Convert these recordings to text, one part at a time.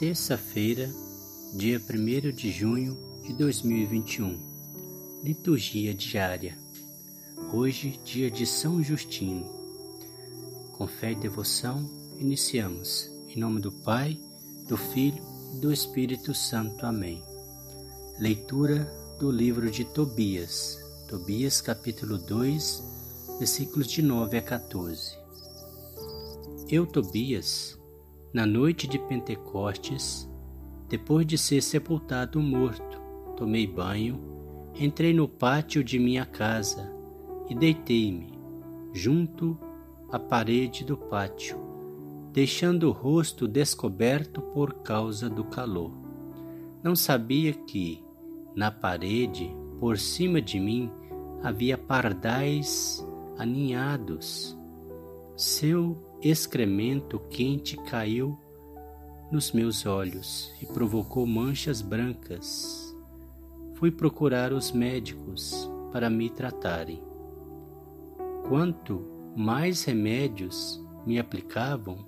Terça-feira, dia 1 de junho de 2021. Liturgia diária. Hoje, dia de São Justino. Com fé e devoção, iniciamos. Em nome do Pai, do Filho e do Espírito Santo. Amém. Leitura do livro de Tobias. Tobias, capítulo 2, versículos de 9 a 14. Eu, Tobias, na noite de Pentecostes, depois de ser sepultado morto, tomei banho, entrei no pátio de minha casa e deitei-me junto à parede do pátio, deixando o rosto descoberto por causa do calor. Não sabia que, na parede, por cima de mim, havia pardais aninhados. Seu excremento quente caiu nos meus olhos e provocou manchas brancas. Fui procurar os médicos para me tratarem. Quanto mais remédios me aplicavam,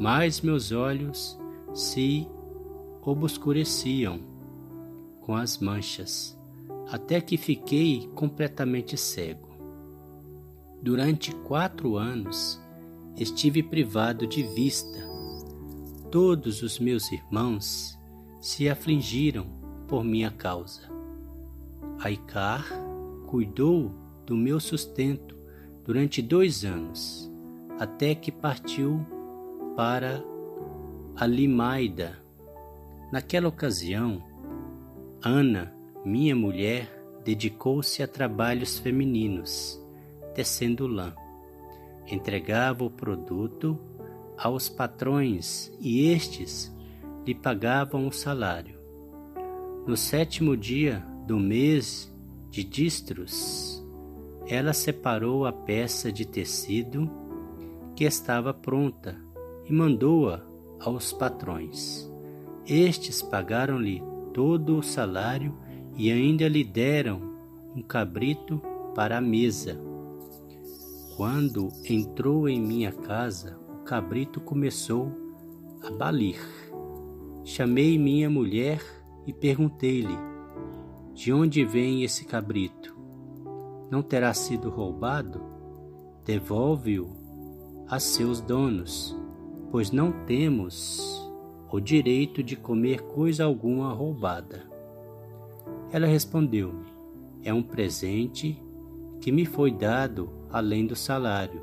mais meus olhos se obscureciam com as manchas, até que fiquei completamente cego. Durante quatro anos, estive privado de vista. Todos os meus irmãos se afligiram por minha causa. Aicar cuidou do meu sustento durante dois anos, até que partiu para a Limaida. Naquela ocasião, Ana, minha mulher, dedicou-se a trabalhos femininos, tecendo lã entregava o produto aos patrões e estes lhe pagavam o salário. No sétimo dia do mês de distros, ela separou a peça de tecido que estava pronta e mandou-a aos patrões. Estes pagaram-lhe todo o salário e ainda lhe deram um cabrito para a mesa. Quando entrou em minha casa, o cabrito começou a balir. Chamei minha mulher e perguntei-lhe: De onde vem esse cabrito? Não terá sido roubado? Devolve-o a seus donos, pois não temos o direito de comer coisa alguma roubada. Ela respondeu-me: É um presente que me foi dado além do salário,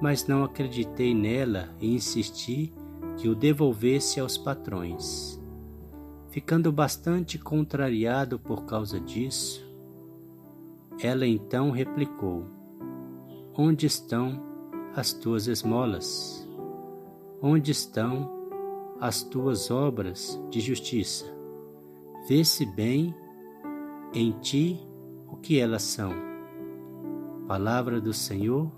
mas não acreditei nela e insisti que o devolvesse aos patrões. Ficando bastante contrariado por causa disso, ela então replicou: Onde estão as tuas esmolas? Onde estão as tuas obras de justiça? Vê-se bem em ti o que elas são Palavra do Senhor,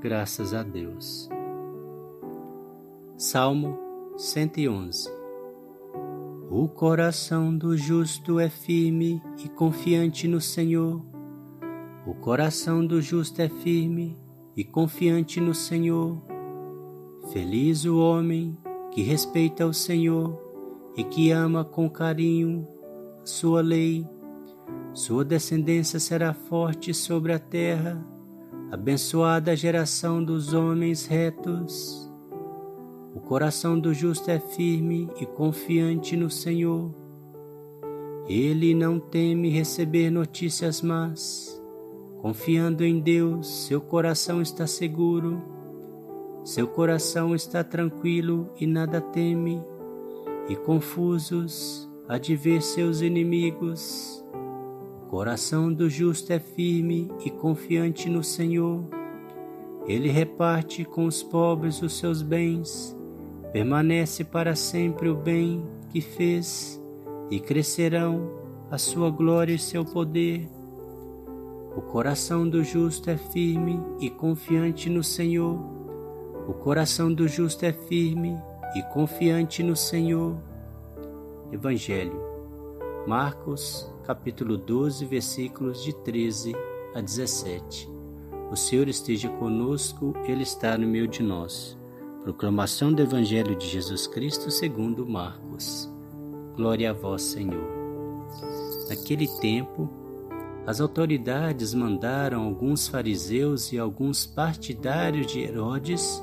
graças a Deus. Salmo 111 O coração do justo é firme e confiante no Senhor. O coração do justo é firme e confiante no Senhor. Feliz o homem que respeita o Senhor e que ama com carinho sua lei. Sua descendência será forte sobre a terra, abençoada a geração dos homens retos. O coração do justo é firme e confiante no Senhor. Ele não teme receber notícias más. Confiando em Deus, seu coração está seguro. Seu coração está tranquilo e nada teme, e confusos há de ver seus inimigos coração do justo é firme e confiante no Senhor. Ele reparte com os pobres os seus bens, permanece para sempre o bem que fez, e crescerão a sua glória e seu poder. O coração do justo é firme e confiante no Senhor. O coração do justo é firme e confiante no Senhor. Evangelho, Marcos capítulo 12, versículos de 13 a 17. O Senhor esteja conosco, Ele está no meio de nós. Proclamação do Evangelho de Jesus Cristo segundo Marcos. Glória a vós, Senhor. Naquele tempo, as autoridades mandaram alguns fariseus e alguns partidários de Herodes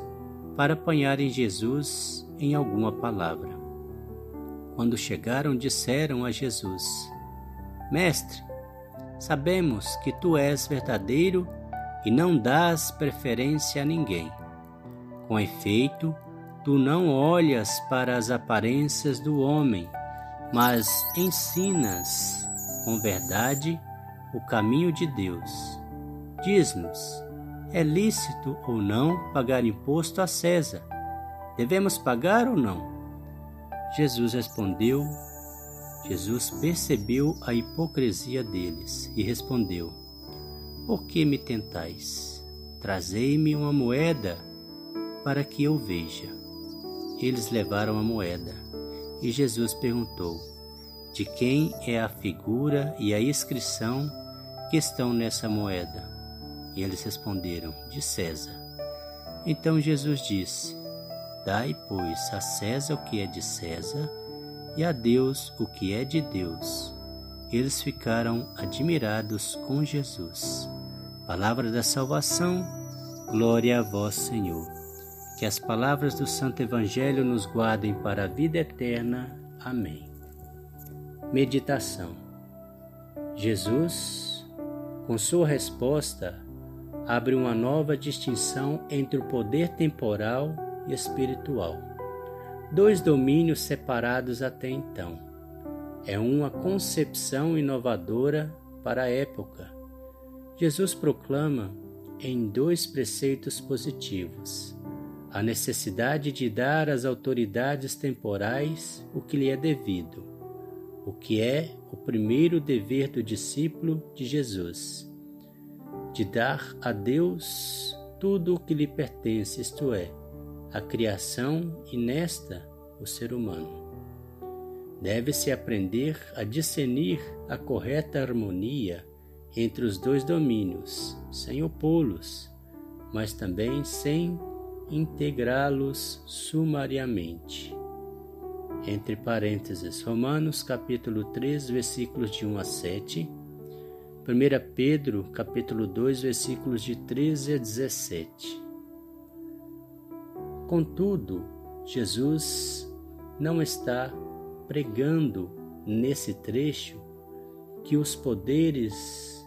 para apanharem Jesus em alguma palavra. Quando chegaram, disseram a Jesus: Mestre, sabemos que tu és verdadeiro e não dás preferência a ninguém com efeito, tu não olhas para as aparências do homem, mas ensinas com verdade o caminho de Deus. Diz-nos: é lícito ou não pagar imposto a César? Devemos pagar ou não? Jesus respondeu. Jesus percebeu a hipocrisia deles e respondeu: Por que me tentais? Trazei-me uma moeda para que eu veja. Eles levaram a moeda e Jesus perguntou: De quem é a figura e a inscrição que estão nessa moeda? E eles responderam: De César. Então Jesus disse: Dai, pois, a César o que é de César e a Deus o que é de Deus. Eles ficaram admirados com Jesus. Palavra da salvação, glória a vós, Senhor. Que as palavras do Santo Evangelho nos guardem para a vida eterna. Amém. Meditação. Jesus, com sua resposta, abre uma nova distinção entre o poder temporal e espiritual. Dois domínios separados até então. É uma concepção inovadora para a época. Jesus proclama em dois preceitos positivos a necessidade de dar às autoridades temporais o que lhe é devido, o que é o primeiro dever do discípulo de Jesus, de dar a Deus tudo o que lhe pertence, isto é, a criação e nesta o ser humano. Deve-se aprender a discernir a correta harmonia entre os dois domínios, sem opô-los, mas também sem integrá-los sumariamente. Entre parênteses, Romanos capítulo 3, versículos de 1 a 7, 1 Pedro capítulo 2, versículos de 13 a 17. Contudo, Jesus não está pregando nesse trecho que os poderes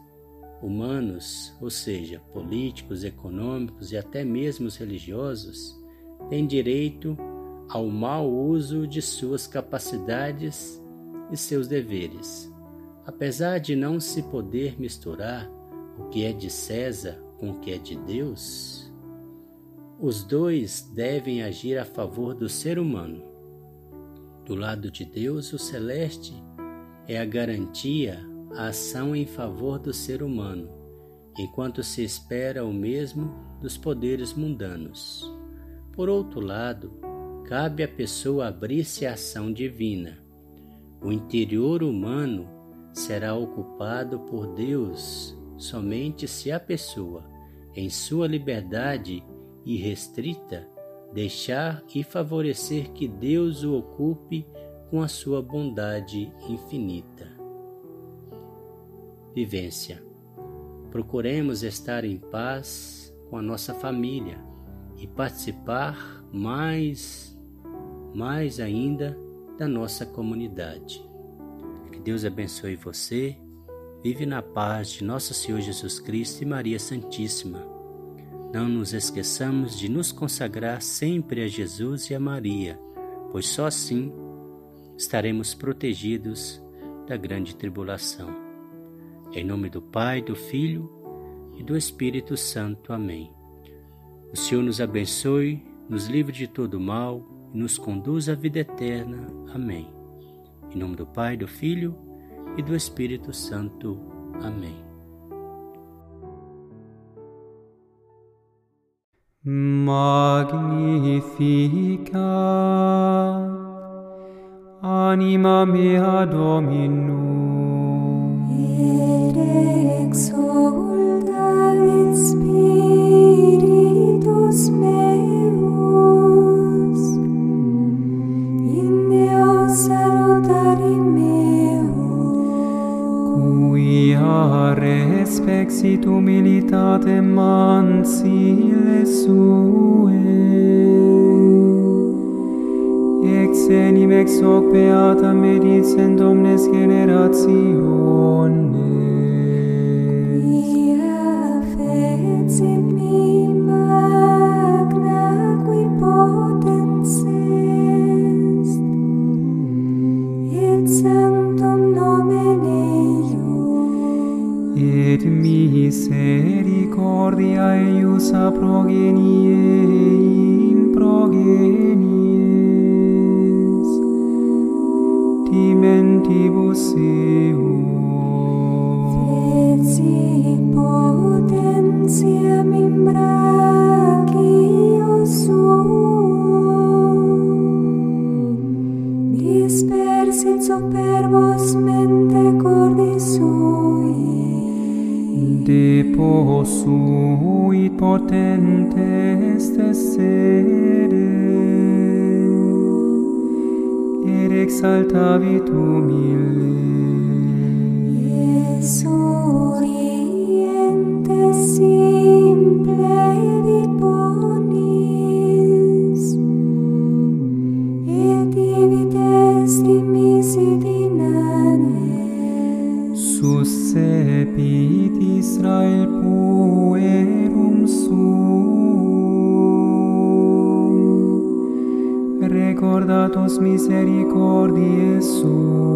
humanos, ou seja, políticos, econômicos e até mesmo os religiosos, têm direito ao mau uso de suas capacidades e seus deveres. Apesar de não se poder misturar o que é de César com o que é de Deus, os dois devem agir a favor do ser humano. Do lado de Deus, o celeste é a garantia a ação em favor do ser humano, enquanto se espera o mesmo dos poderes mundanos. Por outro lado, cabe à pessoa abrir-se à ação divina. O interior humano será ocupado por Deus somente se a pessoa, em sua liberdade irrestrita, deixar e favorecer que Deus o ocupe com a sua bondade infinita vivência. Procuremos estar em paz com a nossa família e participar mais, mais ainda da nossa comunidade. Que Deus abençoe você. Vive na paz de nosso Senhor Jesus Cristo e Maria Santíssima. Não nos esqueçamos de nos consagrar sempre a Jesus e a Maria, pois só assim estaremos protegidos da grande tribulação. Em nome do Pai, do Filho e do Espírito Santo. Amém. O Senhor nos abençoe, nos livre de todo mal e nos conduz à vida eterna. Amém. Em nome do Pai, do Filho e do Espírito Santo. Amém. Magnifica anima mea Dominum. Et exulta in spiritus meus sit humilitatem mansile sue. Ex enim ex hoc beata medicent omnes generation Ego sui potente est essere, ed exaltavit humile. Jesu oriente simple vipor, misericordiae sue.